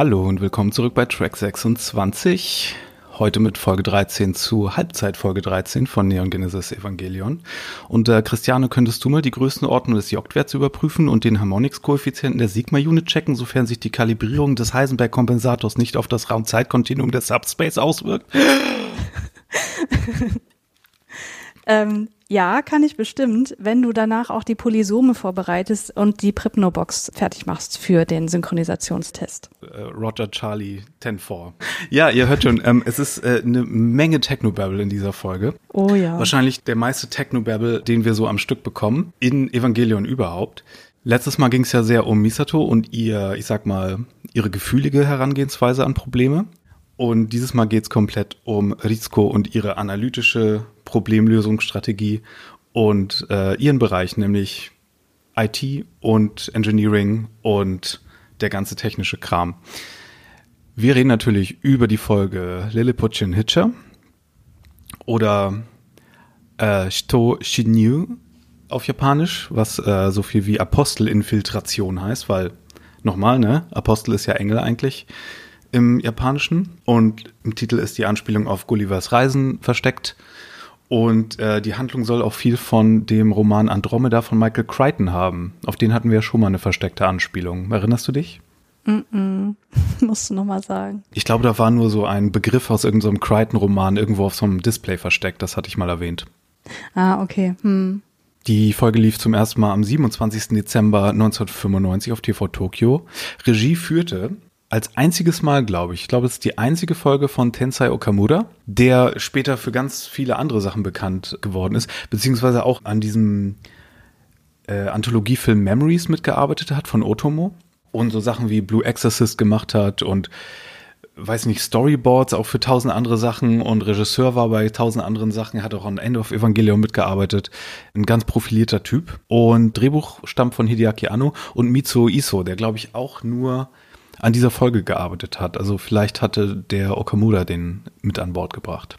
Hallo und willkommen zurück bei Track 26. Heute mit Folge 13 zu Halbzeit Folge 13 von Neon Genesis Evangelion. Und äh, Christiane, könntest du mal die Größenordnung des J-Werts überprüfen und den Harmonics-Koeffizienten der Sigma-Unit checken, sofern sich die Kalibrierung des Heisenberg-Kompensators nicht auf das Raumzeitkontinuum des Subspace auswirkt? ähm, ja, kann ich bestimmt, wenn du danach auch die Polysome vorbereitest und die Pripnobox fertig machst für den Synchronisationstest. Äh, Roger Charlie 10-4. Ja, ihr hört schon, ähm, es ist äh, eine Menge Technobabble in dieser Folge. Oh ja. Wahrscheinlich der meiste Technobabble, den wir so am Stück bekommen, in Evangelion überhaupt. Letztes Mal ging es ja sehr um Misato und ihr, ich sag mal, ihre gefühlige Herangehensweise an Probleme. Und dieses Mal geht es komplett um Rizko und ihre analytische Problemlösungsstrategie und äh, ihren Bereich, nämlich IT und Engineering und der ganze technische Kram. Wir reden natürlich über die Folge Lilliputian Hitcher oder äh, Shito Shinyu auf Japanisch, was äh, so viel wie Apostelinfiltration heißt, weil nochmal, ne, Apostel ist ja Engel eigentlich im Japanischen und im Titel ist die Anspielung auf Gullivers Reisen versteckt. Und äh, die Handlung soll auch viel von dem Roman Andromeda von Michael Crichton haben. Auf den hatten wir ja schon mal eine versteckte Anspielung. Erinnerst du dich? Mm -mm. Musst du nochmal sagen. Ich glaube, da war nur so ein Begriff aus irgendeinem so Crichton-Roman irgendwo auf so einem Display versteckt. Das hatte ich mal erwähnt. Ah, okay. Hm. Die Folge lief zum ersten Mal am 27. Dezember 1995 auf TV Tokyo. Regie führte als einziges Mal, glaube ich. Ich glaube, es ist die einzige Folge von Tensai Okamura, der später für ganz viele andere Sachen bekannt geworden ist, beziehungsweise auch an diesem äh, Anthologiefilm Memories mitgearbeitet hat von Otomo und so Sachen wie Blue Exorcist gemacht hat und weiß nicht, Storyboards auch für tausend andere Sachen und Regisseur war bei tausend anderen Sachen, hat auch an End of Evangelion mitgearbeitet. Ein ganz profilierter Typ. Und Drehbuch stammt von Hideaki Anno und Mitsuo Iso, der glaube ich auch nur an dieser Folge gearbeitet hat. Also vielleicht hatte der Okamura den mit an Bord gebracht.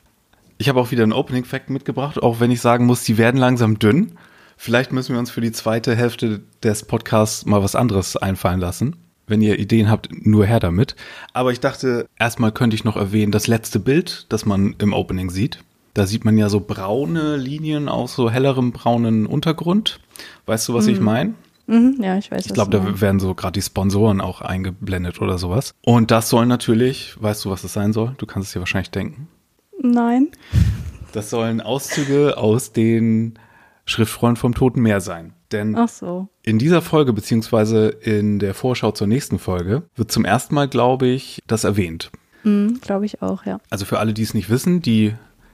Ich habe auch wieder einen Opening Fact mitgebracht, auch wenn ich sagen muss, die werden langsam dünn. Vielleicht müssen wir uns für die zweite Hälfte des Podcasts mal was anderes einfallen lassen. Wenn ihr Ideen habt, nur her damit. Aber ich dachte, erstmal könnte ich noch erwähnen, das letzte Bild, das man im Opening sieht. Da sieht man ja so braune Linien auf so hellerem braunen Untergrund. Weißt du, was mhm. ich meine? Mhm, ja, ich weiß. Ich glaube, da werden so gerade die Sponsoren auch eingeblendet oder sowas. Und das soll natürlich, weißt du, was das sein soll? Du kannst es dir wahrscheinlich denken. Nein. Das sollen Auszüge aus den Schriftrollen vom Toten Meer sein. Denn so. in dieser Folge, beziehungsweise in der Vorschau zur nächsten Folge, wird zum ersten Mal, glaube ich, das erwähnt. Mhm, glaube ich auch, ja. Also für alle, die es nicht wissen, die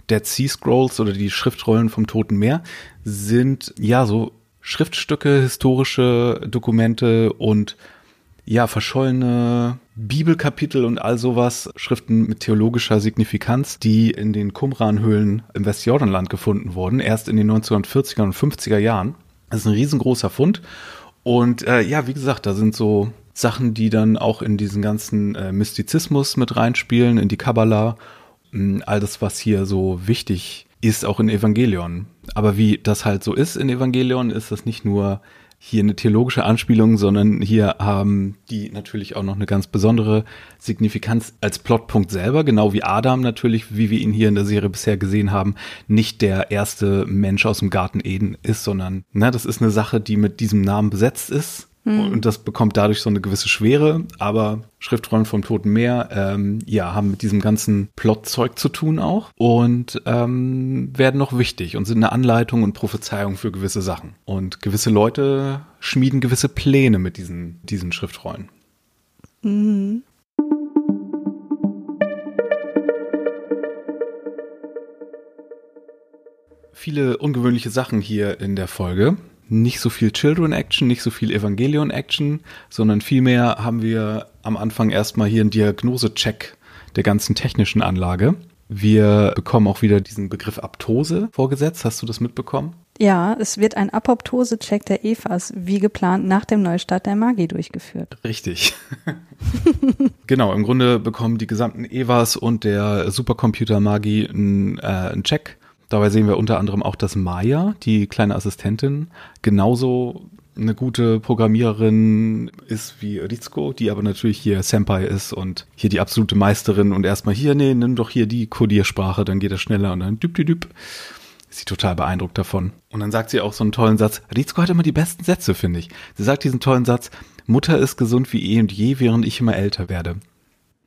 Dead Sea Scrolls oder die Schriftrollen vom Toten Meer sind ja so Schriftstücke, historische Dokumente und ja, verschollene Bibelkapitel und all sowas, Schriften mit theologischer Signifikanz, die in den Qumran-Höhlen im Westjordanland gefunden wurden, erst in den 1940er und 50er Jahren. Das ist ein riesengroßer Fund. Und äh, ja, wie gesagt, da sind so Sachen, die dann auch in diesen ganzen äh, Mystizismus mit reinspielen, in die Kabbalah, all das, was hier so wichtig ist auch in Evangelion. Aber wie das halt so ist in Evangelion, ist das nicht nur hier eine theologische Anspielung, sondern hier haben die natürlich auch noch eine ganz besondere Signifikanz als Plotpunkt selber, genau wie Adam natürlich, wie wir ihn hier in der Serie bisher gesehen haben, nicht der erste Mensch aus dem Garten Eden ist, sondern na, das ist eine Sache, die mit diesem Namen besetzt ist hm. Und das bekommt dadurch so eine gewisse Schwere. Aber Schriftrollen vom Toten Meer, ähm, ja, haben mit diesem ganzen Plotzeug zu tun auch und ähm, werden noch wichtig und sind eine Anleitung und Prophezeiung für gewisse Sachen. Und gewisse Leute schmieden gewisse Pläne mit diesen, diesen Schriftrollen. Mhm. Viele ungewöhnliche Sachen hier in der Folge nicht so viel Children Action, nicht so viel Evangelion Action, sondern vielmehr haben wir am Anfang erstmal hier einen Diagnosecheck der ganzen technischen Anlage. Wir bekommen auch wieder diesen Begriff Aptose vorgesetzt. Hast du das mitbekommen? Ja, es wird ein Apoptose-Check der EVAs wie geplant nach dem Neustart der Magie durchgeführt. Richtig. genau, im Grunde bekommen die gesamten EVAs und der Supercomputer Magie einen, äh, einen Check Dabei sehen wir unter anderem auch, dass Maya, die kleine Assistentin, genauso eine gute Programmiererin ist wie Rizko, die aber natürlich hier Senpai ist und hier die absolute Meisterin und erstmal hier, nee, nimm doch hier die Codiersprache, dann geht das schneller und dann düp, düp, düp. Ist sie total beeindruckt davon. Und dann sagt sie auch so einen tollen Satz. Rizko hat immer die besten Sätze, finde ich. Sie sagt diesen tollen Satz, Mutter ist gesund wie eh und je, während ich immer älter werde.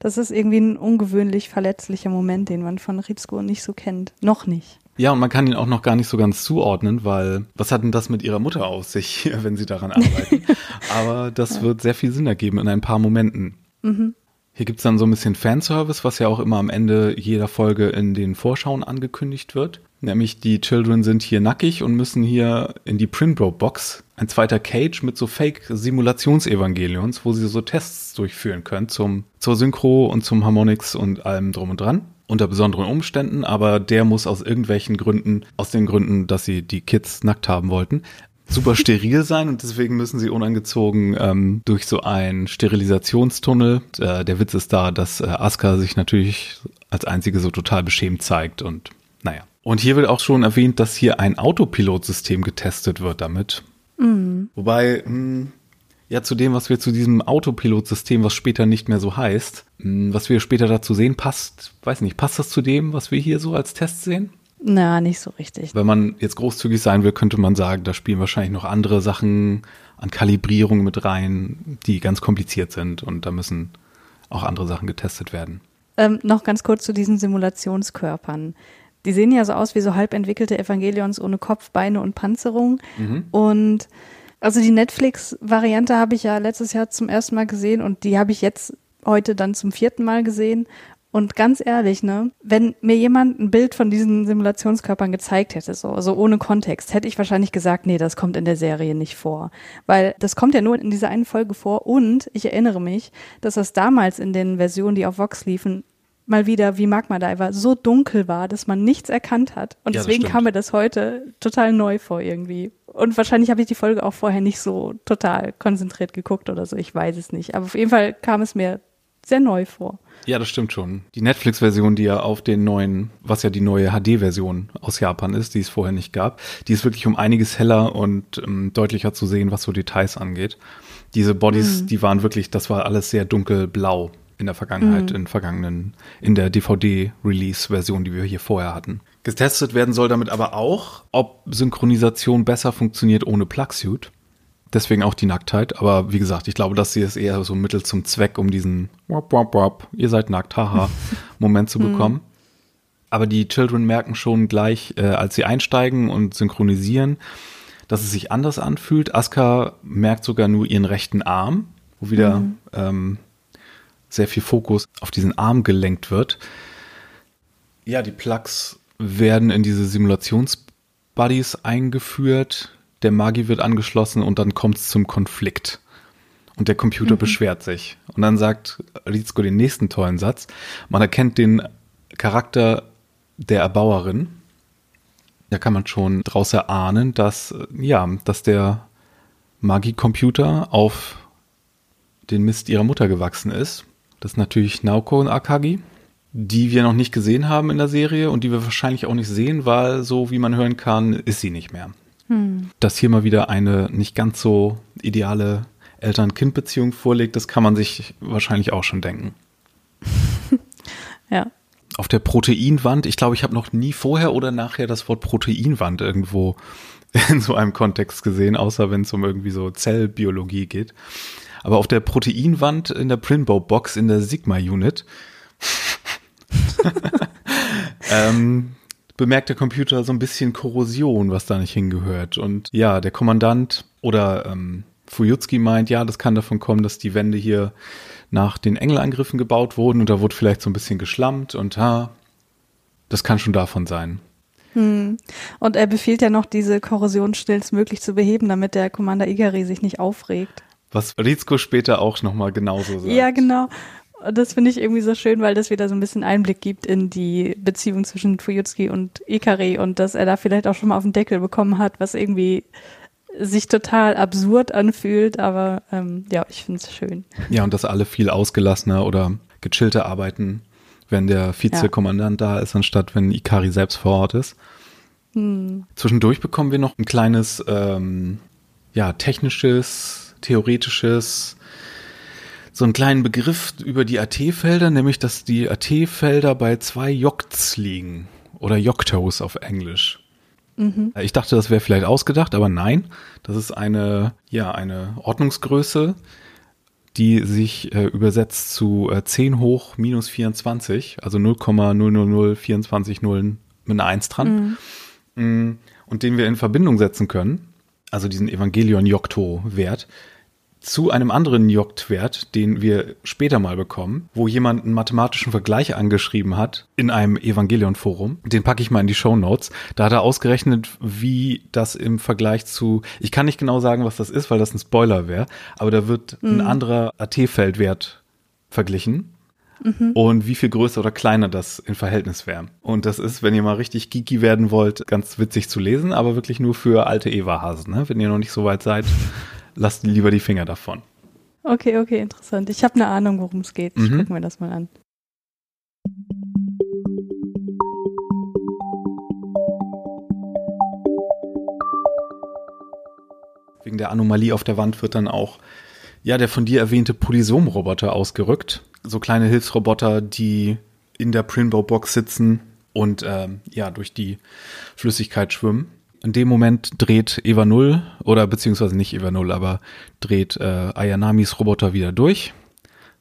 Das ist irgendwie ein ungewöhnlich verletzlicher Moment, den man von Rizko nicht so kennt. Noch nicht. Ja, und man kann ihn auch noch gar nicht so ganz zuordnen, weil was hat denn das mit ihrer Mutter aus sich, wenn sie daran arbeiten? Aber das ja. wird sehr viel Sinn ergeben in ein paar Momenten. Mhm. Hier gibt's dann so ein bisschen Fanservice, was ja auch immer am Ende jeder Folge in den Vorschauen angekündigt wird. Nämlich die Children sind hier nackig und müssen hier in die Primrose-Box. Ein zweiter Cage mit so Fake-Simulationsevangelions, wo sie so Tests durchführen können zum, zur Synchro und zum Harmonix und allem drum und dran. Unter besonderen Umständen, aber der muss aus irgendwelchen Gründen, aus den Gründen, dass sie die Kids nackt haben wollten, super steril sein und deswegen müssen sie unangezogen ähm, durch so einen Sterilisationstunnel. Äh, der Witz ist da, dass äh, Asuka sich natürlich als einzige so total beschämt zeigt und naja. Und hier wird auch schon erwähnt, dass hier ein Autopilotsystem getestet wird damit. Mhm. Wobei, mh, hm, ja, zu dem, was wir zu diesem Autopilotsystem, was später nicht mehr so heißt, hm, was wir später dazu sehen, passt, weiß nicht, passt das zu dem, was wir hier so als Test sehen? Na, nicht so richtig. Wenn man jetzt großzügig sein will, könnte man sagen, da spielen wahrscheinlich noch andere Sachen an Kalibrierung mit rein, die ganz kompliziert sind und da müssen auch andere Sachen getestet werden. Ähm, noch ganz kurz zu diesen Simulationskörpern die sehen ja so aus wie so halb entwickelte Evangelions ohne Kopf, Beine und Panzerung. Mhm. Und also die Netflix-Variante habe ich ja letztes Jahr zum ersten Mal gesehen und die habe ich jetzt heute dann zum vierten Mal gesehen. Und ganz ehrlich, ne, wenn mir jemand ein Bild von diesen Simulationskörpern gezeigt hätte, so, so ohne Kontext, hätte ich wahrscheinlich gesagt, nee, das kommt in der Serie nicht vor. Weil das kommt ja nur in dieser einen Folge vor und ich erinnere mich, dass das damals in den Versionen, die auf Vox liefen, mal wieder wie Magma Diver so dunkel war, dass man nichts erkannt hat. Und ja, deswegen kam mir das heute total neu vor irgendwie. Und wahrscheinlich habe ich die Folge auch vorher nicht so total konzentriert geguckt oder so. Ich weiß es nicht. Aber auf jeden Fall kam es mir sehr neu vor. Ja, das stimmt schon. Die Netflix-Version, die ja auf den neuen, was ja die neue HD-Version aus Japan ist, die es vorher nicht gab, die ist wirklich um einiges heller und ähm, deutlicher zu sehen, was so Details angeht. Diese Bodies, mhm. die waren wirklich, das war alles sehr dunkelblau in der Vergangenheit, mhm. in vergangenen, in der DVD-Release-Version, die wir hier vorher hatten. Getestet werden soll damit aber auch, ob Synchronisation besser funktioniert ohne Plugsuit. Deswegen auch die Nacktheit. Aber wie gesagt, ich glaube, das hier ist eher so ein Mittel zum Zweck, um diesen wop, wop, wop, ihr seid nackt, haha, Moment zu mhm. bekommen. Aber die Children merken schon gleich, äh, als sie einsteigen und synchronisieren, dass es sich anders anfühlt. Asuka merkt sogar nur ihren rechten Arm, wo wieder mhm. ähm, sehr viel Fokus auf diesen Arm gelenkt wird. Ja, die Plugs werden in diese Simulationsbuddies eingeführt, der Magi wird angeschlossen und dann kommt es zum Konflikt. Und der Computer mhm. beschwert sich. Und dann sagt Rizko den nächsten tollen Satz. Man erkennt den Charakter der Erbauerin. Da kann man schon daraus erahnen, dass, ja, dass der Magi-Computer auf den Mist ihrer Mutter gewachsen ist. Das ist natürlich Naoko und Akagi, die wir noch nicht gesehen haben in der Serie und die wir wahrscheinlich auch nicht sehen, weil so wie man hören kann, ist sie nicht mehr. Hm. Dass hier mal wieder eine nicht ganz so ideale Eltern-Kind-Beziehung vorliegt, das kann man sich wahrscheinlich auch schon denken. ja. Auf der Proteinwand, ich glaube, ich habe noch nie vorher oder nachher das Wort Proteinwand irgendwo in so einem Kontext gesehen, außer wenn es um irgendwie so Zellbiologie geht. Aber auf der Proteinwand in der Printbow-Box in der Sigma-Unit ähm, bemerkt der Computer so ein bisschen Korrosion, was da nicht hingehört. Und ja, der Kommandant oder ähm, Fujutski meint, ja, das kann davon kommen, dass die Wände hier nach den Engelangriffen gebaut wurden und da wurde vielleicht so ein bisschen geschlammt und ha, das kann schon davon sein. Hm. Und er befiehlt ja noch, diese Korrosion schnellstmöglich zu beheben, damit der Commander Igari sich nicht aufregt. Was Rizko später auch nochmal genauso sagt. Ja, genau. Das finde ich irgendwie so schön, weil das wieder so ein bisschen Einblick gibt in die Beziehung zwischen Fuyutsuki und Ikari und dass er da vielleicht auch schon mal auf den Deckel bekommen hat, was irgendwie sich total absurd anfühlt, aber ähm, ja, ich finde es schön. Ja, und dass alle viel ausgelassener oder gechillter arbeiten, wenn der Vizekommandant ja. da ist, anstatt wenn Ikari selbst vor Ort ist. Hm. Zwischendurch bekommen wir noch ein kleines ähm, ja, technisches, theoretisches, so einen kleinen Begriff über die AT-Felder, nämlich dass die AT-Felder bei zwei Jokts liegen oder Joktos auf Englisch. Mhm. Ich dachte, das wäre vielleicht ausgedacht, aber nein, das ist eine, ja, eine Ordnungsgröße, die sich äh, übersetzt zu äh, 10 hoch minus 24, also 0,00024 Nullen mit einer 1 dran. Mhm. Mm, und den wir in Verbindung setzen können, also diesen Evangelion-Jokto-Wert, zu einem anderen Jokt-Wert, den wir später mal bekommen, wo jemand einen mathematischen Vergleich angeschrieben hat in einem Evangelion-Forum. Den packe ich mal in die Show Notes. Da hat er ausgerechnet, wie das im Vergleich zu, ich kann nicht genau sagen, was das ist, weil das ein Spoiler wäre, aber da wird mhm. ein anderer AT-Feldwert verglichen. Mhm. Und wie viel größer oder kleiner das in Verhältnis wäre. Und das ist, wenn ihr mal richtig geeky werden wollt, ganz witzig zu lesen, aber wirklich nur für alte Eva-Hasen. Ne? Wenn ihr noch nicht so weit seid, lasst lieber die Finger davon. Okay, okay, interessant. Ich habe eine Ahnung, worum es geht. Ich mhm. gucke mir das mal an. Wegen der Anomalie auf der Wand wird dann auch ja der von dir erwähnte Polysom-Roboter ausgerückt. So kleine Hilfsroboter, die in der Prinbow-Box sitzen und ähm, ja durch die Flüssigkeit schwimmen in dem Moment dreht Eva Null, oder beziehungsweise nicht Eva Null, aber dreht äh, Ayanamis Roboter wieder durch.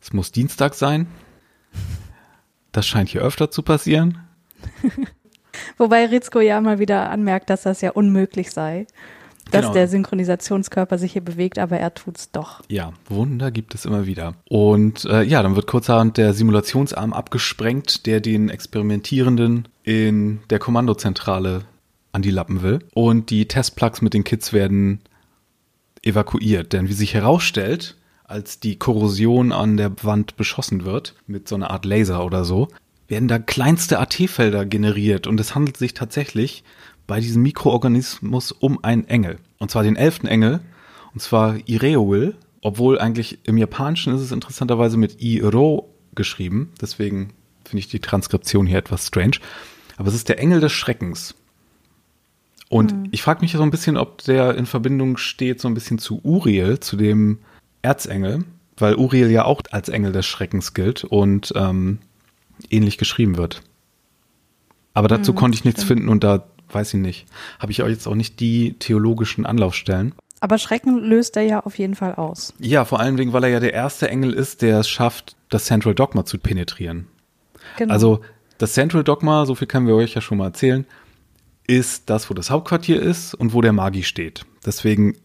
Es muss Dienstag sein. Das scheint hier öfter zu passieren. Wobei Rizko ja mal wieder anmerkt, dass das ja unmöglich sei, dass genau. der Synchronisationskörper sich hier bewegt, aber er tut's doch. Ja, Wunder gibt es immer wieder. Und äh, ja, dann wird kurzerhand der Simulationsarm abgesprengt, der den Experimentierenden in der Kommandozentrale an die Lappen will. Und die Testplugs mit den Kids werden evakuiert. Denn wie sich herausstellt, als die Korrosion an der Wand beschossen wird, mit so einer Art Laser oder so, werden da kleinste AT-Felder generiert. Und es handelt sich tatsächlich bei diesem Mikroorganismus um einen Engel. Und zwar den elften Engel. Und zwar Ireoil. Obwohl eigentlich im Japanischen ist es interessanterweise mit Iro geschrieben. Deswegen finde ich die Transkription hier etwas strange. Aber es ist der Engel des Schreckens. Und mhm. ich frage mich so ein bisschen, ob der in Verbindung steht so ein bisschen zu Uriel, zu dem Erzengel, weil Uriel ja auch als Engel des Schreckens gilt und ähm, ähnlich geschrieben wird. Aber dazu mhm, konnte ich nichts stimmt. finden und da weiß ich nicht. Habe ich auch jetzt auch nicht die theologischen Anlaufstellen. Aber Schrecken löst er ja auf jeden Fall aus. Ja, vor allen Dingen, weil er ja der erste Engel ist, der es schafft, das Central Dogma zu penetrieren. Genau. Also das Central Dogma, so viel können wir euch ja schon mal erzählen, ist das, wo das Hauptquartier ist und wo der Magi steht. Deswegen,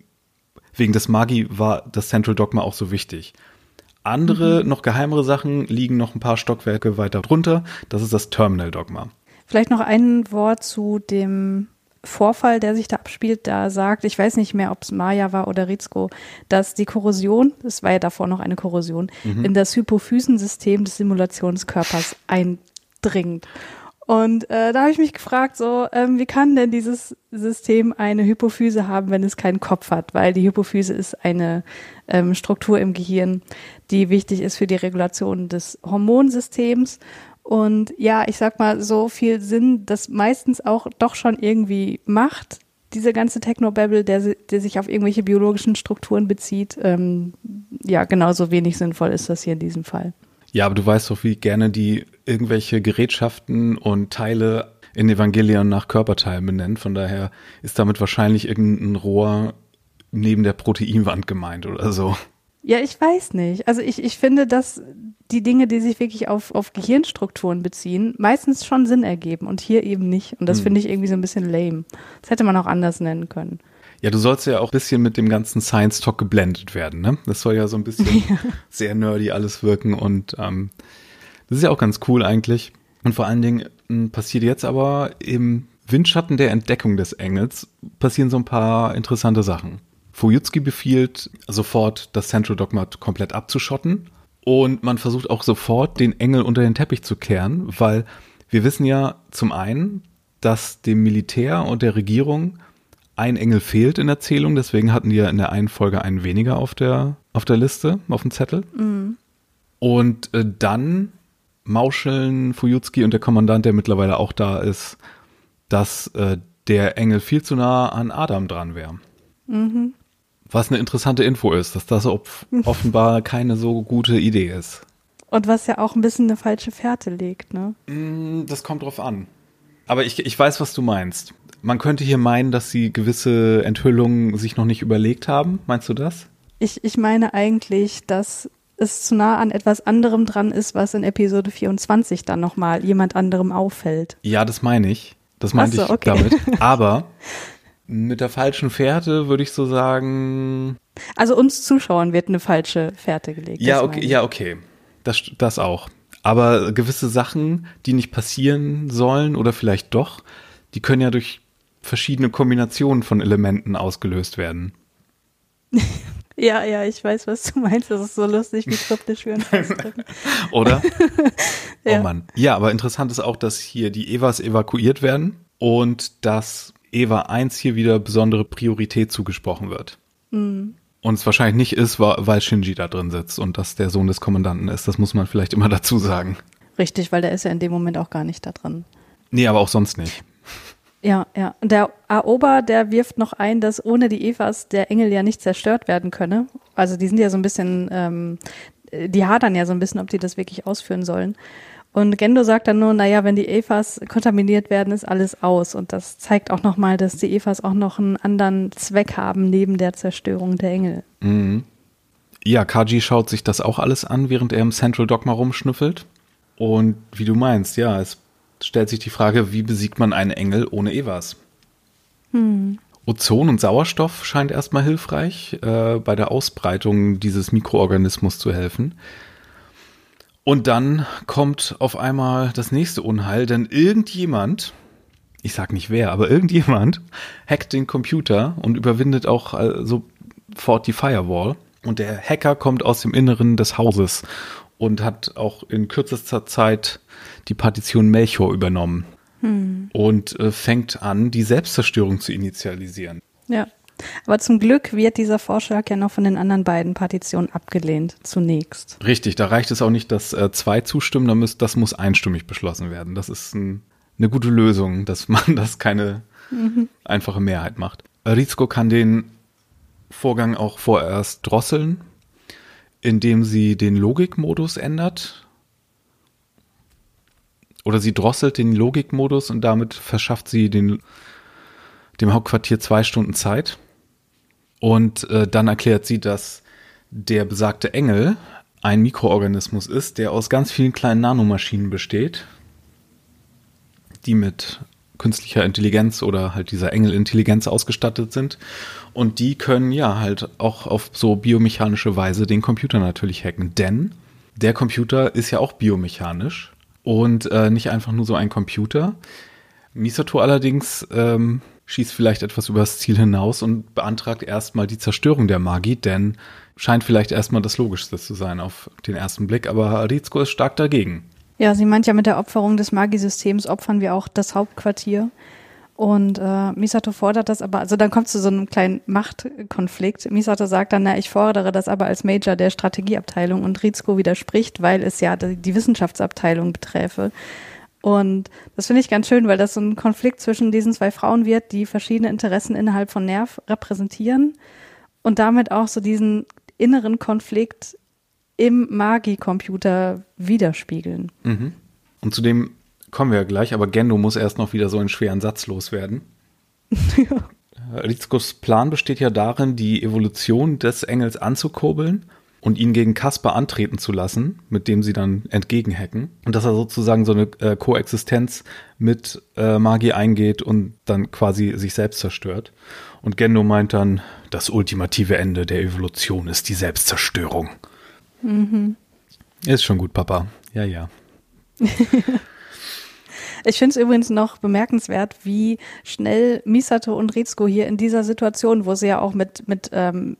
wegen des Magi war das Central Dogma auch so wichtig. Andere, mhm. noch geheimere Sachen liegen noch ein paar Stockwerke weiter drunter. Das ist das Terminal Dogma. Vielleicht noch ein Wort zu dem Vorfall, der sich da abspielt, da sagt, ich weiß nicht mehr, ob es Maya war oder Rizko, dass die Korrosion, es war ja davor noch eine Korrosion, mhm. in das Hypophysensystem des Simulationskörpers eindringt. Und äh, da habe ich mich gefragt, so, ähm, wie kann denn dieses System eine Hypophyse haben, wenn es keinen Kopf hat? Weil die Hypophyse ist eine ähm, Struktur im Gehirn, die wichtig ist für die Regulation des Hormonsystems. Und ja, ich sag mal, so viel Sinn, das meistens auch doch schon irgendwie macht, diese ganze Technobabble, der, der sich auf irgendwelche biologischen Strukturen bezieht, ähm, ja, genauso wenig sinnvoll ist das hier in diesem Fall. Ja, aber du weißt doch, wie gerne die irgendwelche Gerätschaften und Teile in Evangelion nach Körperteilen benennen. Von daher ist damit wahrscheinlich irgendein Rohr neben der Proteinwand gemeint oder so. Ja, ich weiß nicht. Also ich, ich finde, dass die Dinge, die sich wirklich auf, auf Gehirnstrukturen beziehen, meistens schon Sinn ergeben und hier eben nicht. Und das hm. finde ich irgendwie so ein bisschen lame. Das hätte man auch anders nennen können. Ja, du sollst ja auch ein bisschen mit dem ganzen Science Talk geblendet werden, ne? Das soll ja so ein bisschen ja. sehr nerdy alles wirken und ähm, das ist ja auch ganz cool eigentlich. Und vor allen Dingen hm, passiert jetzt aber im Windschatten der Entdeckung des Engels passieren so ein paar interessante Sachen. Fujitsuki befiehlt sofort, das Central Dogma komplett abzuschotten und man versucht auch sofort, den Engel unter den Teppich zu kehren, weil wir wissen ja zum einen, dass dem Militär und der Regierung ein Engel fehlt in der Zählung, deswegen hatten die ja in der einen Folge einen weniger auf der, auf der Liste, auf dem Zettel. Mhm. Und äh, dann mauscheln Fujutski und der Kommandant, der mittlerweile auch da ist, dass äh, der Engel viel zu nah an Adam dran wäre. Mhm. Was eine interessante Info ist, dass das offenbar keine so gute Idee ist. Und was ja auch ein bisschen eine falsche Fährte legt, ne? Mm, das kommt drauf an. Aber ich, ich weiß, was du meinst. Man könnte hier meinen, dass sie gewisse Enthüllungen sich noch nicht überlegt haben. Meinst du das? Ich, ich meine eigentlich, dass es zu nah an etwas anderem dran ist, was in Episode 24 dann nochmal jemand anderem auffällt. Ja, das meine ich. Das meinte so, ich okay. damit. Aber mit der falschen Fährte würde ich so sagen. Also uns Zuschauern wird eine falsche Fährte gelegt. Ja, okay, ja, okay. Das, das auch. Aber gewisse Sachen, die nicht passieren sollen oder vielleicht doch, die können ja durch verschiedene Kombinationen von Elementen ausgelöst werden. ja, ja, ich weiß, was du meinst. Das ist so lustig, wie kryptisch wir uns ausdrücken. Oder? ja. Oh Mann. Ja, aber interessant ist auch, dass hier die Evas evakuiert werden und dass Eva 1 hier wieder besondere Priorität zugesprochen wird. Mhm. Und es wahrscheinlich nicht ist, weil Shinji da drin sitzt und das der Sohn des Kommandanten ist. Das muss man vielleicht immer dazu sagen. Richtig, weil der ist ja in dem Moment auch gar nicht da drin. Nee, aber auch sonst nicht. Ja, ja. Der Aoba, der wirft noch ein, dass ohne die Evas der Engel ja nicht zerstört werden könne. Also die sind ja so ein bisschen, ähm, die hadern ja so ein bisschen, ob die das wirklich ausführen sollen. Und Gendo sagt dann nur, naja, wenn die Evas kontaminiert werden, ist alles aus. Und das zeigt auch nochmal, dass die Evas auch noch einen anderen Zweck haben, neben der Zerstörung der Engel. Mhm. Ja, Kaji schaut sich das auch alles an, während er im Central Dogma rumschnüffelt. Und wie du meinst, ja, es stellt sich die Frage, wie besiegt man einen Engel ohne Evas? Hm. Ozon und Sauerstoff scheint erstmal hilfreich, äh, bei der Ausbreitung dieses Mikroorganismus zu helfen. Und dann kommt auf einmal das nächste Unheil, denn irgendjemand, ich sag nicht wer, aber irgendjemand hackt den Computer und überwindet auch äh, sofort die Firewall. Und der Hacker kommt aus dem Inneren des Hauses und hat auch in kürzester Zeit die Partition Melchior übernommen. Hm. Und äh, fängt an, die Selbstzerstörung zu initialisieren. Ja. Aber zum Glück wird dieser Vorschlag ja noch von den anderen beiden Partitionen abgelehnt, zunächst. Richtig, da reicht es auch nicht, dass äh, zwei zustimmen, da muss, das muss einstimmig beschlossen werden. Das ist ein, eine gute Lösung, dass man das keine mhm. einfache Mehrheit macht. Rizko kann den Vorgang auch vorerst drosseln, indem sie den Logikmodus ändert. Oder sie drosselt den Logikmodus und damit verschafft sie den, dem Hauptquartier zwei Stunden Zeit. Und äh, dann erklärt sie, dass der besagte Engel ein Mikroorganismus ist, der aus ganz vielen kleinen Nanomaschinen besteht, die mit künstlicher Intelligenz oder halt dieser Engelintelligenz ausgestattet sind. Und die können ja halt auch auf so biomechanische Weise den Computer natürlich hacken. Denn der Computer ist ja auch biomechanisch und äh, nicht einfach nur so ein Computer. Misato allerdings ähm, schießt vielleicht etwas übers Ziel hinaus und beantragt erstmal die Zerstörung der Magie, denn scheint vielleicht erstmal das Logischste zu sein auf den ersten Blick, aber Rizko ist stark dagegen. Ja, sie meint ja, mit der Opferung des Magiesystems opfern wir auch das Hauptquartier. Und äh, Misato fordert das aber, also dann kommt es zu so einem kleinen Machtkonflikt. Misato sagt dann, na, ich fordere das aber als Major der Strategieabteilung und Rizko widerspricht, weil es ja die Wissenschaftsabteilung beträfe. Und das finde ich ganz schön, weil das so ein Konflikt zwischen diesen zwei Frauen wird, die verschiedene Interessen innerhalb von Nerv repräsentieren und damit auch so diesen inneren Konflikt im Magi-Computer widerspiegeln. Mhm. Und zu dem kommen wir ja gleich, aber Gendo muss erst noch wieder so einen schweren Satz loswerden. ja. Rizkos Plan besteht ja darin, die Evolution des Engels anzukurbeln und ihn gegen Kasper antreten zu lassen, mit dem sie dann entgegenhacken. Und dass er sozusagen so eine äh, Koexistenz mit äh, Magie eingeht und dann quasi sich selbst zerstört. Und Gendo meint dann, das ultimative Ende der Evolution ist die Selbstzerstörung. Mhm. Ist schon gut, Papa. Ja, ja. Ich finde es übrigens noch bemerkenswert, wie schnell Misato und Rizko hier in dieser Situation, wo sie ja auch mit, mit ähm,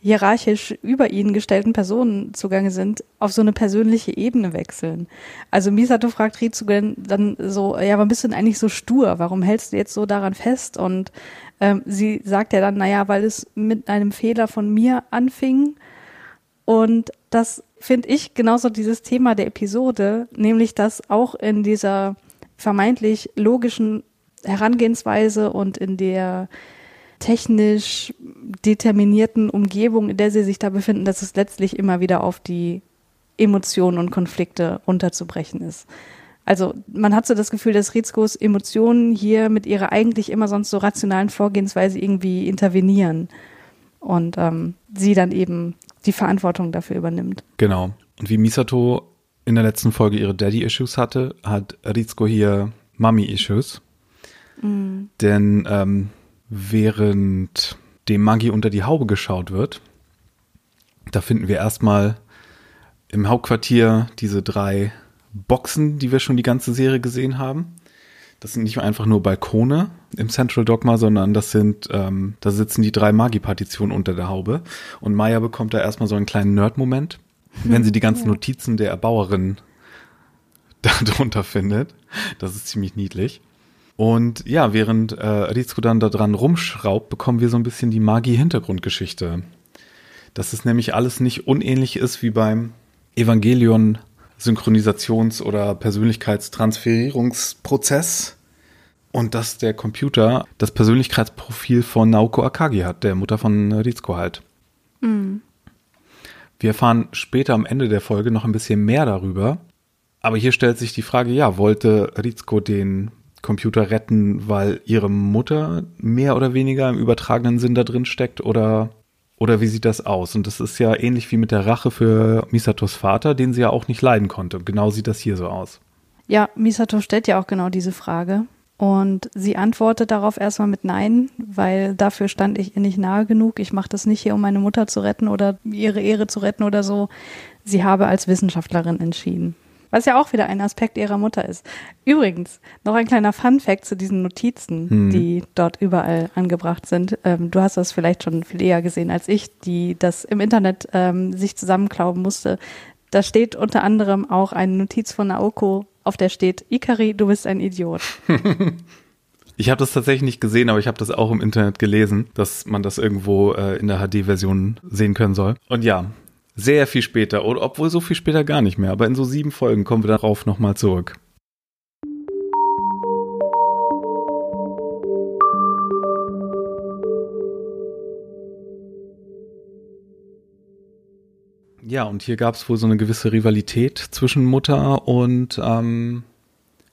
hierarchisch über ihnen gestellten Personen zugange sind, auf so eine persönliche Ebene wechseln. Also Misato fragt Rizko dann so, ja, warum bist du denn eigentlich so stur? Warum hältst du jetzt so daran fest? Und ähm, sie sagt ja dann, naja, weil es mit einem Fehler von mir anfing. Und das finde ich genauso dieses Thema der Episode, nämlich dass auch in dieser vermeintlich logischen Herangehensweise und in der technisch determinierten Umgebung, in der sie sich da befinden, dass es letztlich immer wieder auf die Emotionen und Konflikte runterzubrechen ist. Also man hat so das Gefühl, dass Rizkos Emotionen hier mit ihrer eigentlich immer sonst so rationalen Vorgehensweise irgendwie intervenieren und ähm, sie dann eben die Verantwortung dafür übernimmt. Genau. Und wie Misato in der letzten Folge ihre Daddy-Issues hatte, hat Rizko hier Mummy-Issues. Mhm. Denn ähm, während dem Magi unter die Haube geschaut wird, da finden wir erstmal im Hauptquartier diese drei Boxen, die wir schon die ganze Serie gesehen haben. Das sind nicht einfach nur Balkone im Central Dogma, sondern das sind, ähm, da sitzen die drei Magi-Partitionen unter der Haube. Und Maya bekommt da erstmal so einen kleinen Nerd-Moment, wenn sie die ganzen Notizen der Erbauerin darunter findet. Das ist ziemlich niedlich. Und ja, während äh, Rizko dann da dran rumschraubt, bekommen wir so ein bisschen die Magie-Hintergrundgeschichte. Dass es nämlich alles nicht unähnlich ist wie beim Evangelion Synchronisations- oder Persönlichkeitstransferierungsprozess und dass der Computer das Persönlichkeitsprofil von Naoko Akagi hat, der Mutter von Rizko halt. Mhm. Wir erfahren später am Ende der Folge noch ein bisschen mehr darüber. Aber hier stellt sich die Frage, ja, wollte Rizko den Computer retten, weil ihre Mutter mehr oder weniger im übertragenen Sinn da drin steckt oder oder wie sieht das aus? Und das ist ja ähnlich wie mit der Rache für Misatos Vater, den sie ja auch nicht leiden konnte. Genau sieht das hier so aus. Ja, Misato stellt ja auch genau diese Frage. Und sie antwortet darauf erstmal mit Nein, weil dafür stand ich ihr nicht nahe genug. Ich mache das nicht hier, um meine Mutter zu retten oder ihre Ehre zu retten oder so. Sie habe als Wissenschaftlerin entschieden was ja auch wieder ein Aspekt ihrer Mutter ist. Übrigens, noch ein kleiner Fun-Fact zu diesen Notizen, hm. die dort überall angebracht sind. Ähm, du hast das vielleicht schon viel eher gesehen als ich, die das im Internet ähm, sich zusammenklauben musste. Da steht unter anderem auch eine Notiz von Naoko, auf der steht, Ikari, du bist ein Idiot. Ich habe das tatsächlich nicht gesehen, aber ich habe das auch im Internet gelesen, dass man das irgendwo äh, in der HD-Version sehen können soll. Und ja, sehr viel später, obwohl so viel später gar nicht mehr, aber in so sieben Folgen kommen wir darauf nochmal zurück. Ja, und hier gab es wohl so eine gewisse Rivalität zwischen Mutter und ähm,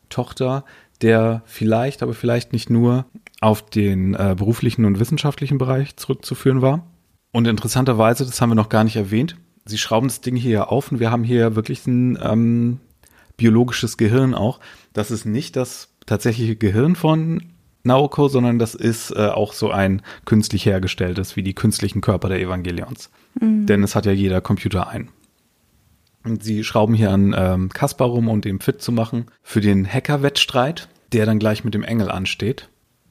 Tochter, der vielleicht, aber vielleicht nicht nur auf den äh, beruflichen und wissenschaftlichen Bereich zurückzuführen war. Und interessanterweise, das haben wir noch gar nicht erwähnt, sie schrauben das Ding hier auf und wir haben hier wirklich ein ähm, biologisches Gehirn auch. Das ist nicht das tatsächliche Gehirn von Naoko, sondern das ist äh, auch so ein künstlich hergestelltes, wie die künstlichen Körper der Evangelions. Mhm. Denn es hat ja jeder Computer ein. Und sie schrauben hier an ähm, Kaspar rum, um den fit zu machen für den Hacker-Wettstreit, der dann gleich mit dem Engel ansteht.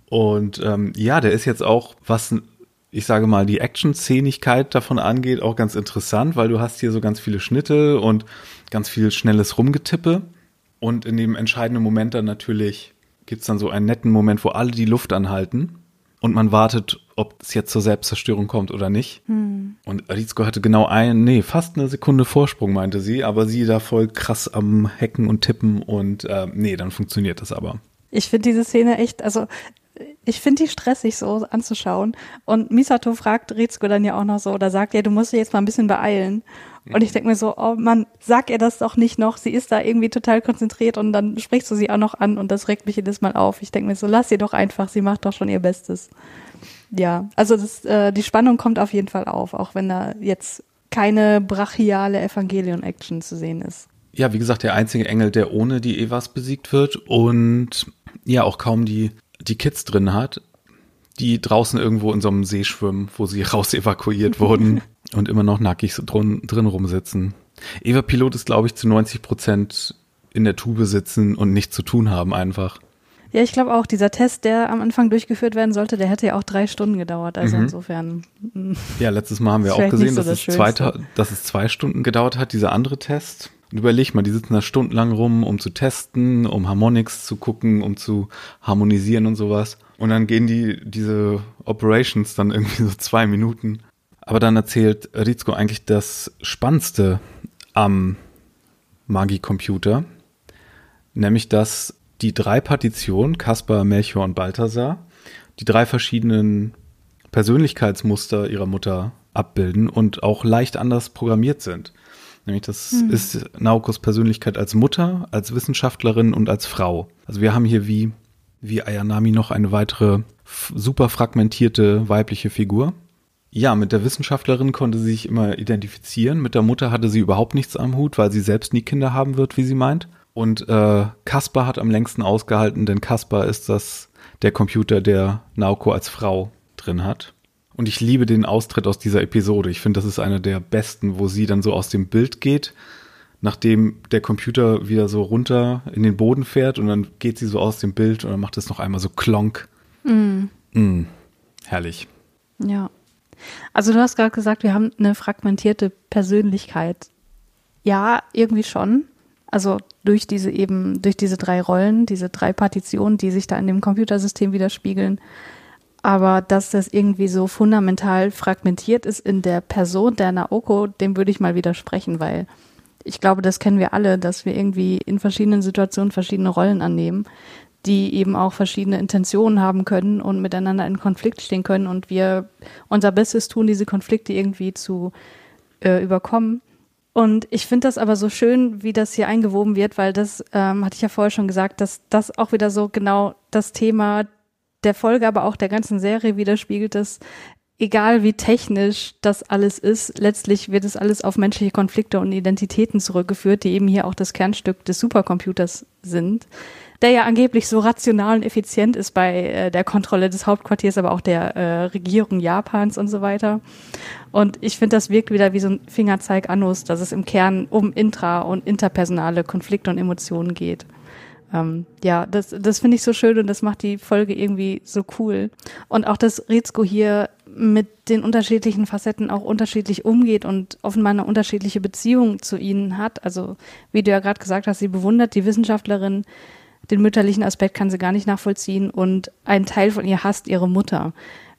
Und ähm, ja, der ist jetzt auch, was ich sage mal, die Action-Szenigkeit davon angeht, auch ganz interessant, weil du hast hier so ganz viele Schnitte und ganz viel schnelles Rumgetippe. Und in dem entscheidenden Moment dann natürlich gibt's dann so einen netten Moment, wo alle die Luft anhalten und man wartet, ob es jetzt zur Selbstzerstörung kommt oder nicht. Hm. Und Rizko hatte genau ein, nee, fast eine Sekunde Vorsprung, meinte sie, aber sie da voll krass am Hacken und Tippen und äh, nee, dann funktioniert das aber. Ich finde diese Szene echt, also ich finde die stressig so anzuschauen. Und Misato fragt Rizko dann ja auch noch so oder sagt, ja, du musst dich jetzt mal ein bisschen beeilen. Und ich denke mir so, oh Mann, sag ihr das doch nicht noch. Sie ist da irgendwie total konzentriert und dann sprichst du sie auch noch an und das regt mich jedes Mal auf. Ich denke mir so, lass sie doch einfach, sie macht doch schon ihr Bestes. Ja, also das, äh, die Spannung kommt auf jeden Fall auf, auch wenn da jetzt keine brachiale Evangelion-Action zu sehen ist. Ja, wie gesagt, der einzige Engel, der ohne die Evas besiegt wird und ja auch kaum die die Kids drin hat, die draußen irgendwo in so einem See schwimmen, wo sie raus evakuiert wurden und immer noch nackig so drin, drin rumsitzen. Eva Pilot ist, glaube ich, zu 90 Prozent in der Tube sitzen und nichts zu tun haben einfach. Ja, ich glaube auch, dieser Test, der am Anfang durchgeführt werden sollte, der hätte ja auch drei Stunden gedauert. Also mhm. insofern. Mm. Ja, letztes Mal haben wir auch gesehen, so dass, das es zwei, dass es zwei Stunden gedauert hat, dieser andere Test. Und überleg mal, die sitzen da stundenlang rum, um zu testen, um Harmonics zu gucken, um zu harmonisieren und sowas. Und dann gehen die, diese Operations dann irgendwie so zwei Minuten. Aber dann erzählt Rizko eigentlich das Spannendste am Magi-Computer. Nämlich, dass die drei Partitionen, Kaspar, Melchior und Balthasar, die drei verschiedenen Persönlichkeitsmuster ihrer Mutter abbilden und auch leicht anders programmiert sind. Nämlich das hm. ist Naokos Persönlichkeit als Mutter, als Wissenschaftlerin und als Frau. Also wir haben hier wie, wie Ayanami noch eine weitere super fragmentierte weibliche Figur. Ja, mit der Wissenschaftlerin konnte sie sich immer identifizieren. Mit der Mutter hatte sie überhaupt nichts am Hut, weil sie selbst nie Kinder haben wird, wie sie meint. Und äh, Kaspar hat am längsten ausgehalten, denn Kaspar ist das der Computer, der Naoko als Frau drin hat. Und ich liebe den Austritt aus dieser Episode. Ich finde, das ist eine der besten, wo sie dann so aus dem Bild geht, nachdem der Computer wieder so runter in den Boden fährt und dann geht sie so aus dem Bild und dann macht es noch einmal so klonk. Mm. Mm. Herrlich. Ja. Also du hast gerade gesagt, wir haben eine fragmentierte Persönlichkeit. Ja, irgendwie schon. Also durch diese eben, durch diese drei Rollen, diese drei Partitionen, die sich da in dem Computersystem widerspiegeln. Aber dass das irgendwie so fundamental fragmentiert ist in der Person der Naoko, dem würde ich mal widersprechen, weil ich glaube, das kennen wir alle, dass wir irgendwie in verschiedenen Situationen verschiedene Rollen annehmen, die eben auch verschiedene Intentionen haben können und miteinander in Konflikt stehen können und wir unser Bestes tun, diese Konflikte irgendwie zu äh, überkommen. Und ich finde das aber so schön, wie das hier eingewoben wird, weil das, ähm, hatte ich ja vorher schon gesagt, dass das auch wieder so genau das Thema der Folge, aber auch der ganzen Serie widerspiegelt, dass egal wie technisch das alles ist, letztlich wird es alles auf menschliche Konflikte und Identitäten zurückgeführt, die eben hier auch das Kernstück des Supercomputers sind der ja angeblich so rational und effizient ist bei äh, der Kontrolle des Hauptquartiers, aber auch der äh, Regierung Japans und so weiter. Und ich finde, das wirkt wieder wie so ein Fingerzeig Annus, dass es im Kern um intra- und interpersonale Konflikte und Emotionen geht. Ähm, ja, das, das finde ich so schön und das macht die Folge irgendwie so cool. Und auch, dass Rizko hier mit den unterschiedlichen Facetten auch unterschiedlich umgeht und offenbar eine unterschiedliche Beziehung zu ihnen hat. Also, wie du ja gerade gesagt hast, sie bewundert die Wissenschaftlerin, den mütterlichen Aspekt kann sie gar nicht nachvollziehen und ein Teil von ihr hasst ihre Mutter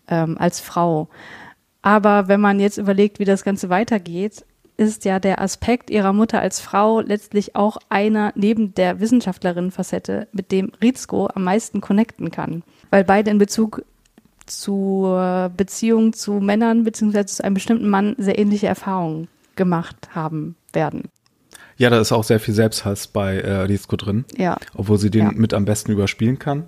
ähm, als Frau. Aber wenn man jetzt überlegt, wie das Ganze weitergeht, ist ja der Aspekt ihrer Mutter als Frau letztlich auch einer neben der Wissenschaftlerin-Facette, mit dem Rizko am meisten connecten kann. Weil beide in Bezug zur Beziehung zu Männern beziehungsweise zu einem bestimmten Mann sehr ähnliche Erfahrungen gemacht haben werden. Ja, da ist auch sehr viel Selbsthass bei äh, Risco drin. Ja. Obwohl sie den ja. mit am besten überspielen kann.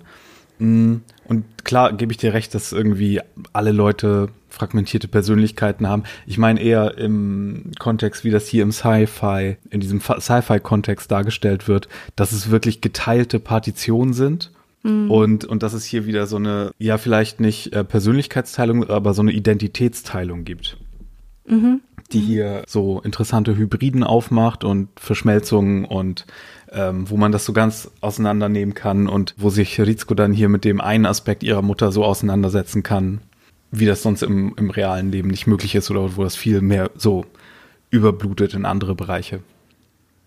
Mm, und klar gebe ich dir recht, dass irgendwie alle Leute fragmentierte Persönlichkeiten haben. Ich meine eher im Kontext, wie das hier im Sci-Fi, in diesem Sci-Fi-Kontext dargestellt wird, dass es wirklich geteilte Partitionen sind. Mhm. Und, und dass es hier wieder so eine, ja, vielleicht nicht äh, Persönlichkeitsteilung, aber so eine Identitätsteilung gibt. Mhm die mhm. hier so interessante Hybriden aufmacht und Verschmelzungen und ähm, wo man das so ganz auseinandernehmen kann und wo sich Rizko dann hier mit dem einen Aspekt ihrer Mutter so auseinandersetzen kann, wie das sonst im, im realen Leben nicht möglich ist oder wo das viel mehr so überblutet in andere Bereiche.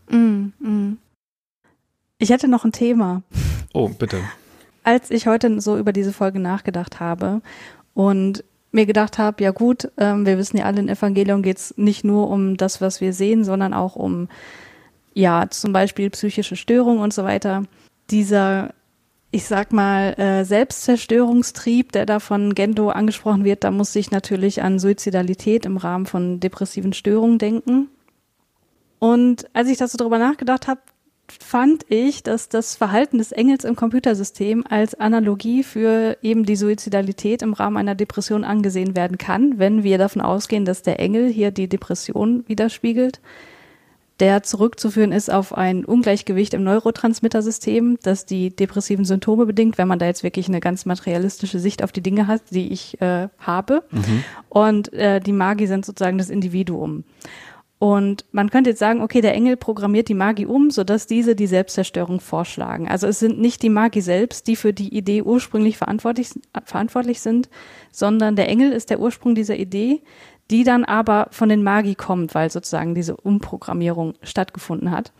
Mm, mm. Ich hätte noch ein Thema. Oh, bitte. Als ich heute so über diese Folge nachgedacht habe und mir gedacht habe, ja gut, ähm, wir wissen ja alle, in Evangelium geht es nicht nur um das, was wir sehen, sondern auch um, ja, zum Beispiel psychische Störungen und so weiter. Dieser, ich sag mal, äh, Selbstzerstörungstrieb, der da von Gendo angesprochen wird, da muss ich natürlich an Suizidalität im Rahmen von depressiven Störungen denken. Und als ich das so drüber nachgedacht habe, fand ich, dass das Verhalten des Engels im Computersystem als Analogie für eben die Suizidalität im Rahmen einer Depression angesehen werden kann, wenn wir davon ausgehen, dass der Engel hier die Depression widerspiegelt, der zurückzuführen ist auf ein Ungleichgewicht im Neurotransmittersystem, das die depressiven Symptome bedingt, wenn man da jetzt wirklich eine ganz materialistische Sicht auf die Dinge hat, die ich äh, habe. Mhm. Und äh, die Magi sind sozusagen das Individuum. Und man könnte jetzt sagen, okay, der Engel programmiert die Magie um, sodass diese die Selbstzerstörung vorschlagen. Also es sind nicht die Magie selbst, die für die Idee ursprünglich verantwortlich, verantwortlich sind, sondern der Engel ist der Ursprung dieser Idee, die dann aber von den Magi kommt, weil sozusagen diese Umprogrammierung stattgefunden hat.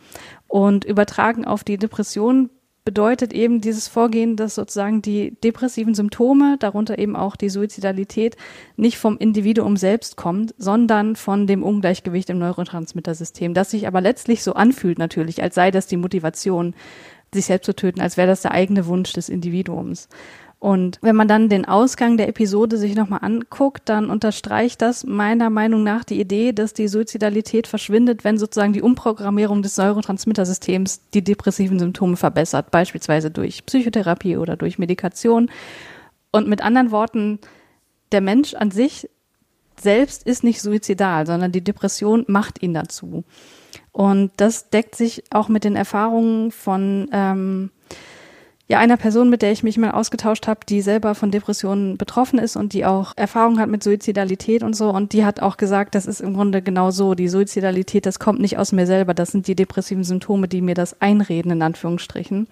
Und übertragen auf die Depression bedeutet eben dieses Vorgehen, dass sozusagen die depressiven Symptome, darunter eben auch die Suizidalität, nicht vom Individuum selbst kommt, sondern von dem Ungleichgewicht im Neurotransmittersystem, das sich aber letztlich so anfühlt natürlich, als sei das die Motivation, sich selbst zu töten, als wäre das der eigene Wunsch des Individuums. Und wenn man dann den Ausgang der Episode sich nochmal anguckt, dann unterstreicht das meiner Meinung nach die Idee, dass die Suizidalität verschwindet, wenn sozusagen die Umprogrammierung des Neurotransmittersystems die depressiven Symptome verbessert, beispielsweise durch Psychotherapie oder durch Medikation. Und mit anderen Worten, der Mensch an sich selbst ist nicht suizidal, sondern die Depression macht ihn dazu. Und das deckt sich auch mit den Erfahrungen von ähm, ja einer Person, mit der ich mich mal ausgetauscht habe, die selber von Depressionen betroffen ist und die auch Erfahrung hat mit Suizidalität und so. Und die hat auch gesagt, das ist im Grunde genau so. Die Suizidalität, das kommt nicht aus mir selber. Das sind die depressiven Symptome, die mir das einreden, in Anführungsstrichen.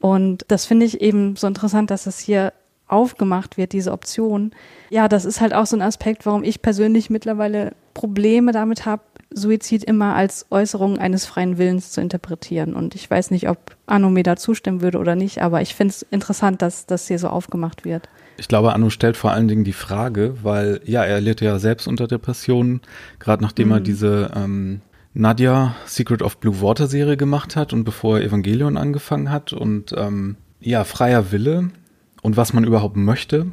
Und das finde ich eben so interessant, dass es hier aufgemacht wird, diese Option. Ja, das ist halt auch so ein Aspekt, warum ich persönlich mittlerweile Probleme damit habe, Suizid immer als Äußerung eines freien Willens zu interpretieren. Und ich weiß nicht, ob Anno mir da zustimmen würde oder nicht, aber ich finde es interessant, dass das hier so aufgemacht wird. Ich glaube, Anno stellt vor allen Dingen die Frage, weil ja, er litt ja selbst unter Depressionen, gerade nachdem mhm. er diese ähm, Nadia Secret of Blue Water Serie gemacht hat und bevor er Evangelion angefangen hat und ähm, ja, freier Wille und was man überhaupt möchte,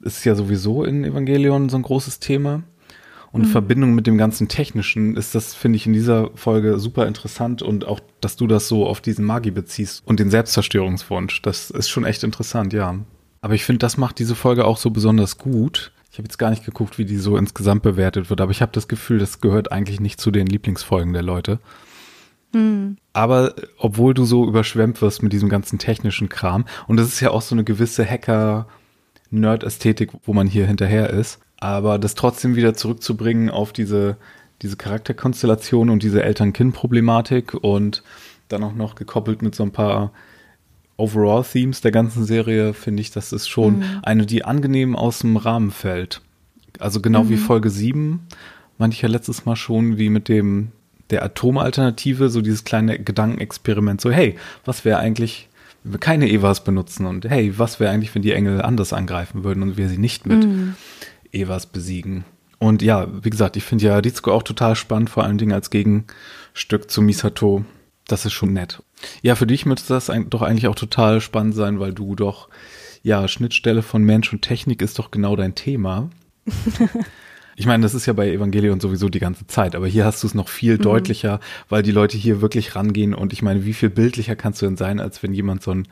ist ja sowieso in Evangelion so ein großes Thema. Und in mhm. Verbindung mit dem ganzen Technischen ist das, finde ich, in dieser Folge super interessant und auch, dass du das so auf diesen Magi beziehst und den Selbstzerstörungswunsch. Das ist schon echt interessant, ja. Aber ich finde, das macht diese Folge auch so besonders gut. Ich habe jetzt gar nicht geguckt, wie die so insgesamt bewertet wird, aber ich habe das Gefühl, das gehört eigentlich nicht zu den Lieblingsfolgen der Leute. Mhm. Aber obwohl du so überschwemmt wirst mit diesem ganzen technischen Kram, und das ist ja auch so eine gewisse Hacker-Nerd-Ästhetik, wo man hier hinterher ist, aber das trotzdem wieder zurückzubringen auf diese, diese Charakterkonstellation und diese Eltern-Kind-Problematik und dann auch noch gekoppelt mit so ein paar Overall-Themes der ganzen Serie, finde ich, das ist schon mhm. eine, die angenehm aus dem Rahmen fällt. Also genau mhm. wie Folge 7, meinte ich ja letztes Mal schon, wie mit dem der Atomalternative, so dieses kleine Gedankenexperiment, so hey, was wäre eigentlich, wenn wir keine Evas benutzen und hey, was wäre eigentlich, wenn die Engel anders angreifen würden und wir sie nicht mit mhm. Evas besiegen. Und ja, wie gesagt, ich finde ja Rizko auch total spannend, vor allen Dingen als Gegenstück zu Misato. Das ist schon nett. Ja, für dich müsste das doch eigentlich auch total spannend sein, weil du doch, ja, Schnittstelle von Mensch und Technik ist doch genau dein Thema. ich meine, das ist ja bei Evangelion sowieso die ganze Zeit, aber hier hast du es noch viel mhm. deutlicher, weil die Leute hier wirklich rangehen und ich meine, wie viel bildlicher kannst du denn sein, als wenn jemand so ein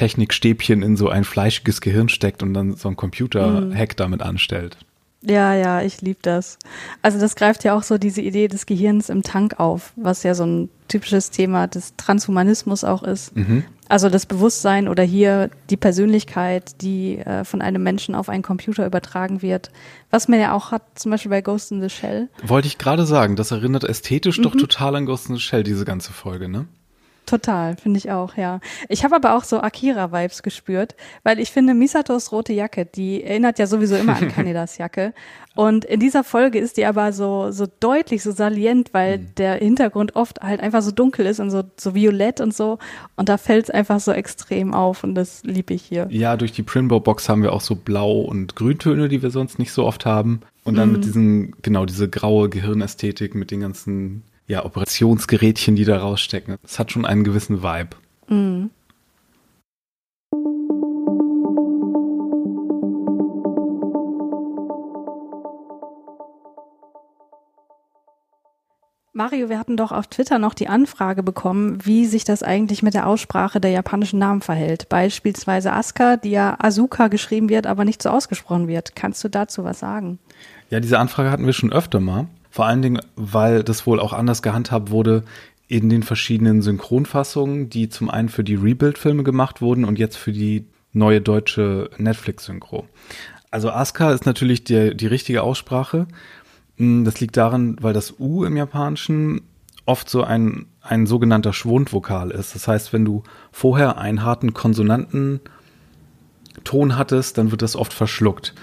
Technikstäbchen in so ein fleischiges Gehirn steckt und dann so ein Computer-Hack mhm. damit anstellt. Ja, ja, ich liebe das. Also das greift ja auch so diese Idee des Gehirns im Tank auf, was ja so ein typisches Thema des Transhumanismus auch ist. Mhm. Also das Bewusstsein oder hier die Persönlichkeit, die äh, von einem Menschen auf einen Computer übertragen wird, was man ja auch hat, zum Beispiel bei Ghost in the Shell. Wollte ich gerade sagen, das erinnert ästhetisch mhm. doch total an Ghost in the Shell, diese ganze Folge, ne? Total, finde ich auch, ja. Ich habe aber auch so Akira-Vibes gespürt, weil ich finde, Misatos rote Jacke, die erinnert ja sowieso immer an Kanedas Jacke. Und in dieser Folge ist die aber so, so deutlich, so salient, weil mhm. der Hintergrund oft halt einfach so dunkel ist und so, so violett und so. Und da fällt es einfach so extrem auf und das liebe ich hier. Ja, durch die Primbo-Box haben wir auch so Blau- und Grüntöne, die wir sonst nicht so oft haben. Und dann mhm. mit diesen, genau, diese graue Gehirnästhetik mit den ganzen ja, Operationsgerätchen, die da rausstecken. Es hat schon einen gewissen Vibe. Mhm. Mario, wir hatten doch auf Twitter noch die Anfrage bekommen, wie sich das eigentlich mit der Aussprache der japanischen Namen verhält. Beispielsweise Asuka, die ja Asuka geschrieben wird, aber nicht so ausgesprochen wird. Kannst du dazu was sagen? Ja, diese Anfrage hatten wir schon öfter mal. Vor allen Dingen, weil das wohl auch anders gehandhabt wurde in den verschiedenen Synchronfassungen, die zum einen für die Rebuild-Filme gemacht wurden und jetzt für die neue deutsche Netflix-Synchro. Also Asuka ist natürlich die, die richtige Aussprache. Hm, das liegt daran, weil das U im Japanischen oft so ein, ein sogenannter Schwundvokal ist. Das heißt, wenn du vorher einen harten Konsonantenton hattest, dann wird das oft verschluckt.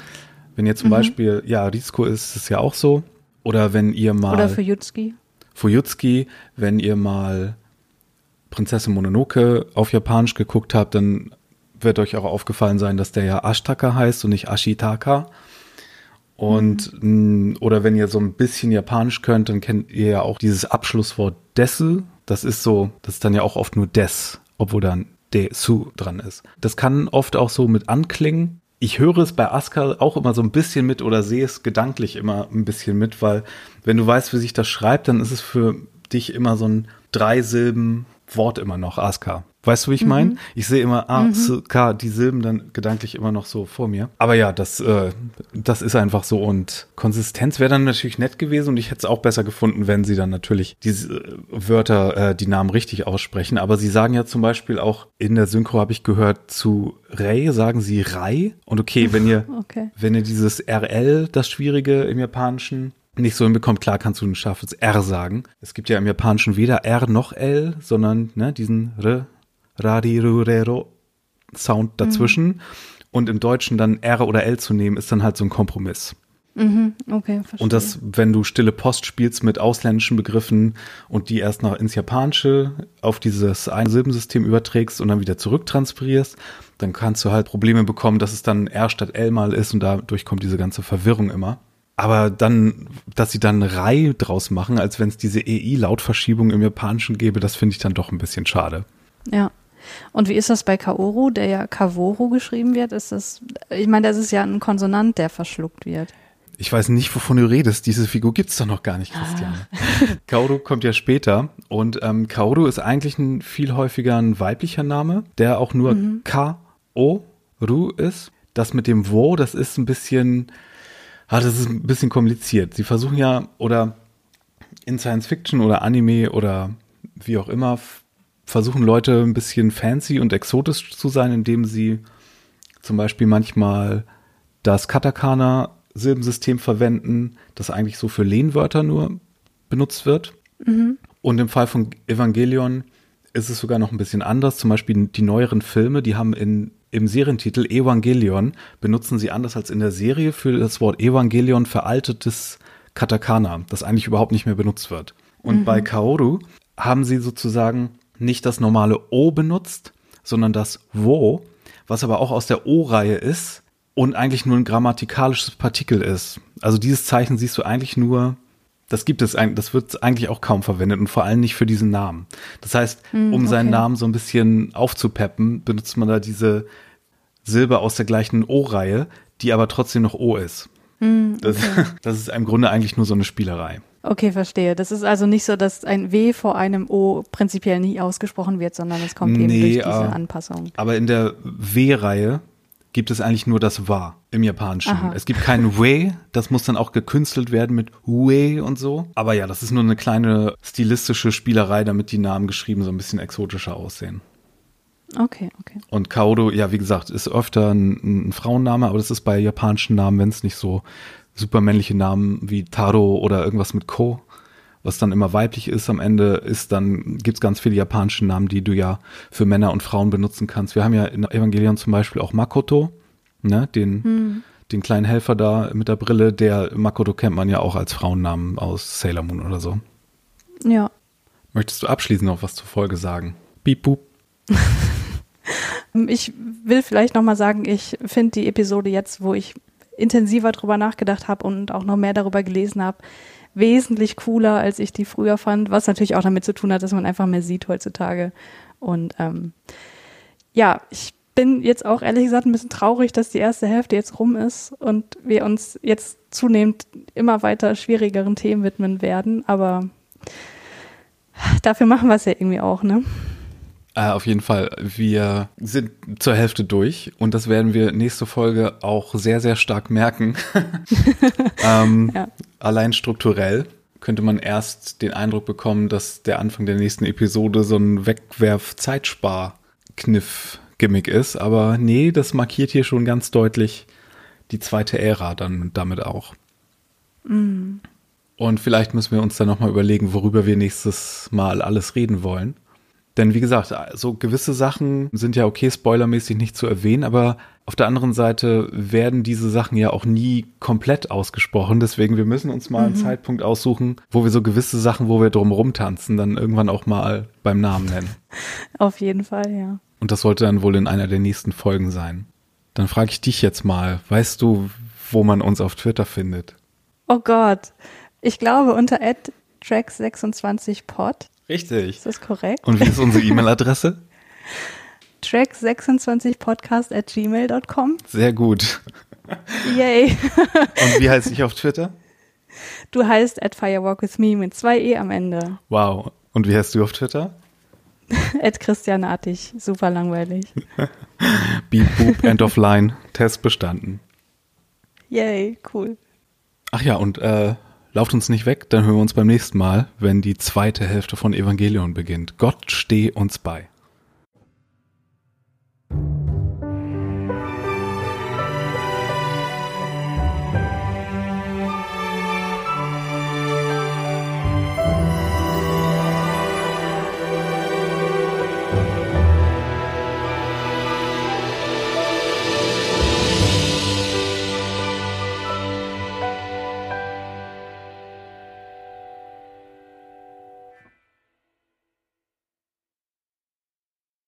Wenn jetzt zum mhm. Beispiel, ja, Risiko ist es ja auch so, oder wenn ihr mal. Oder Fujutski. Fujutski, wenn ihr mal Prinzessin Mononoke auf Japanisch geguckt habt, dann wird euch auch aufgefallen sein, dass der ja Ashtaka heißt und nicht Ashitaka. Und mhm. oder wenn ihr so ein bisschen Japanisch könnt, dann kennt ihr ja auch dieses Abschlusswort desu. Das ist so, das ist dann ja auch oft nur des, obwohl dann de Su dran ist. Das kann oft auch so mit anklingen. Ich höre es bei Aska auch immer so ein bisschen mit oder sehe es gedanklich immer ein bisschen mit, weil wenn du weißt, wie sich das schreibt, dann ist es für dich immer so ein drei Silben Wort immer noch, Aska. Weißt du, wie ich mhm. meine? Ich sehe immer A, mhm. K, die Silben dann gedanklich immer noch so vor mir. Aber ja, das, äh, das ist einfach so. Und Konsistenz wäre dann natürlich nett gewesen und ich hätte es auch besser gefunden, wenn sie dann natürlich diese äh, Wörter, äh, die Namen richtig aussprechen. Aber sie sagen ja zum Beispiel auch in der Synchro habe ich gehört zu Rei sagen sie Rai. Und okay, wenn ihr, okay. wenn ihr dieses RL, das Schwierige im Japanischen, nicht so hinbekommt, klar kannst du ein scharfes R sagen. Es gibt ja im Japanischen weder R noch L, sondern ne, diesen R, Rarirurero Sound dazwischen. Mhm. Und im Deutschen dann R oder L zu nehmen, ist dann halt so ein Kompromiss. Mhm, okay, verstehe. Und das, wenn du stille Post spielst mit ausländischen Begriffen und die erst noch ins Japanische auf dieses Einsilbensystem überträgst und dann wieder zurücktransferierst, dann kannst du halt Probleme bekommen, dass es dann R statt L mal ist und dadurch kommt diese ganze Verwirrung immer. Aber dann, dass sie dann Rei draus machen, als wenn es diese EI-Lautverschiebung im Japanischen gäbe, das finde ich dann doch ein bisschen schade. Ja. Und wie ist das bei Kaoru, der ja Kavoru geschrieben wird? Ist das, ich meine, das ist ja ein Konsonant, der verschluckt wird. Ich weiß nicht, wovon du redest. Diese Figur gibt's doch noch gar nicht, Christian. Ah. Kaoru kommt ja später und ähm, Kaoru ist eigentlich ein viel häufiger ein weiblicher Name, der auch nur mhm. Ka-O-Ru ist. Das mit dem Wo, das ist ein bisschen, ah, das ist ein bisschen kompliziert. Sie versuchen ja, oder in Science Fiction oder Anime oder wie auch immer, versuchen Leute ein bisschen fancy und exotisch zu sein, indem sie zum Beispiel manchmal das Katakana-Silbensystem verwenden, das eigentlich so für Lehnwörter nur benutzt wird. Mhm. Und im Fall von Evangelion ist es sogar noch ein bisschen anders. Zum Beispiel die neueren Filme, die haben in, im Serientitel Evangelion, benutzen sie anders als in der Serie für das Wort Evangelion veraltetes Katakana, das eigentlich überhaupt nicht mehr benutzt wird. Und mhm. bei Kaoru haben sie sozusagen nicht das normale O benutzt, sondern das Wo, was aber auch aus der O-Reihe ist und eigentlich nur ein grammatikalisches Partikel ist. Also dieses Zeichen siehst du eigentlich nur, das gibt es, das wird eigentlich auch kaum verwendet und vor allem nicht für diesen Namen. Das heißt, hm, um okay. seinen Namen so ein bisschen aufzupeppen, benutzt man da diese Silbe aus der gleichen O-Reihe, die aber trotzdem noch O ist. Hm, okay. das, das ist im Grunde eigentlich nur so eine Spielerei. Okay, verstehe. Das ist also nicht so, dass ein W vor einem O prinzipiell nie ausgesprochen wird, sondern es kommt eben durch diese äh, Anpassung. Aber in der W-Reihe gibt es eigentlich nur das Wa im Japanischen. Aha. Es gibt kein We, das muss dann auch gekünstelt werden mit We und so. Aber ja, das ist nur eine kleine stilistische Spielerei, damit die Namen geschrieben so ein bisschen exotischer aussehen. Okay, okay. Und Kaoru, ja, wie gesagt, ist öfter ein, ein Frauenname, aber das ist bei japanischen Namen, wenn es nicht so supermännliche Namen wie Taro oder irgendwas mit Ko, was dann immer weiblich ist am Ende, ist dann, gibt's ganz viele japanische Namen, die du ja für Männer und Frauen benutzen kannst. Wir haben ja in Evangelion zum Beispiel auch Makoto, ne, den, hm. den kleinen Helfer da mit der Brille, der Makoto kennt man ja auch als Frauennamen aus Sailor Moon oder so. Ja. Möchtest du abschließend noch was zur Folge sagen? Piep, boop. ich will vielleicht nochmal sagen, ich finde die Episode jetzt, wo ich intensiver drüber nachgedacht habe und auch noch mehr darüber gelesen habe, wesentlich cooler, als ich die früher fand, was natürlich auch damit zu tun hat, dass man einfach mehr sieht heutzutage. Und ähm, ja, ich bin jetzt auch ehrlich gesagt ein bisschen traurig, dass die erste Hälfte jetzt rum ist und wir uns jetzt zunehmend immer weiter schwierigeren Themen widmen werden. Aber dafür machen wir es ja irgendwie auch, ne? Äh, auf jeden Fall. Wir sind zur Hälfte durch und das werden wir nächste Folge auch sehr, sehr stark merken. ähm, ja. Allein strukturell könnte man erst den Eindruck bekommen, dass der Anfang der nächsten Episode so ein Wegwerf-Zeitspar-Kniff-Gimmick ist. Aber nee, das markiert hier schon ganz deutlich die zweite Ära dann damit auch. Mm. Und vielleicht müssen wir uns dann nochmal überlegen, worüber wir nächstes Mal alles reden wollen. Denn wie gesagt, so gewisse Sachen sind ja okay, spoilermäßig nicht zu erwähnen, aber auf der anderen Seite werden diese Sachen ja auch nie komplett ausgesprochen. Deswegen, wir müssen uns mal mhm. einen Zeitpunkt aussuchen, wo wir so gewisse Sachen, wo wir drum tanzen, dann irgendwann auch mal beim Namen nennen. Auf jeden Fall, ja. Und das sollte dann wohl in einer der nächsten Folgen sein. Dann frage ich dich jetzt mal, weißt du, wo man uns auf Twitter findet? Oh Gott. Ich glaube unter track26pod. Richtig. Ist das korrekt? Und wie ist unsere E-Mail-Adresse? track26podcast at gmail.com. Sehr gut. Yay. Und wie heißt ich auf Twitter? Du heißt at Firewalk with me mit zwei E am Ende. Wow. Und wie heißt du auf Twitter? at Christianartig. Super langweilig. Beep, boop, end of line. Test bestanden. Yay, cool. Ach ja, und äh, Lauft uns nicht weg, dann hören wir uns beim nächsten Mal, wenn die zweite Hälfte von Evangelion beginnt. Gott steh uns bei.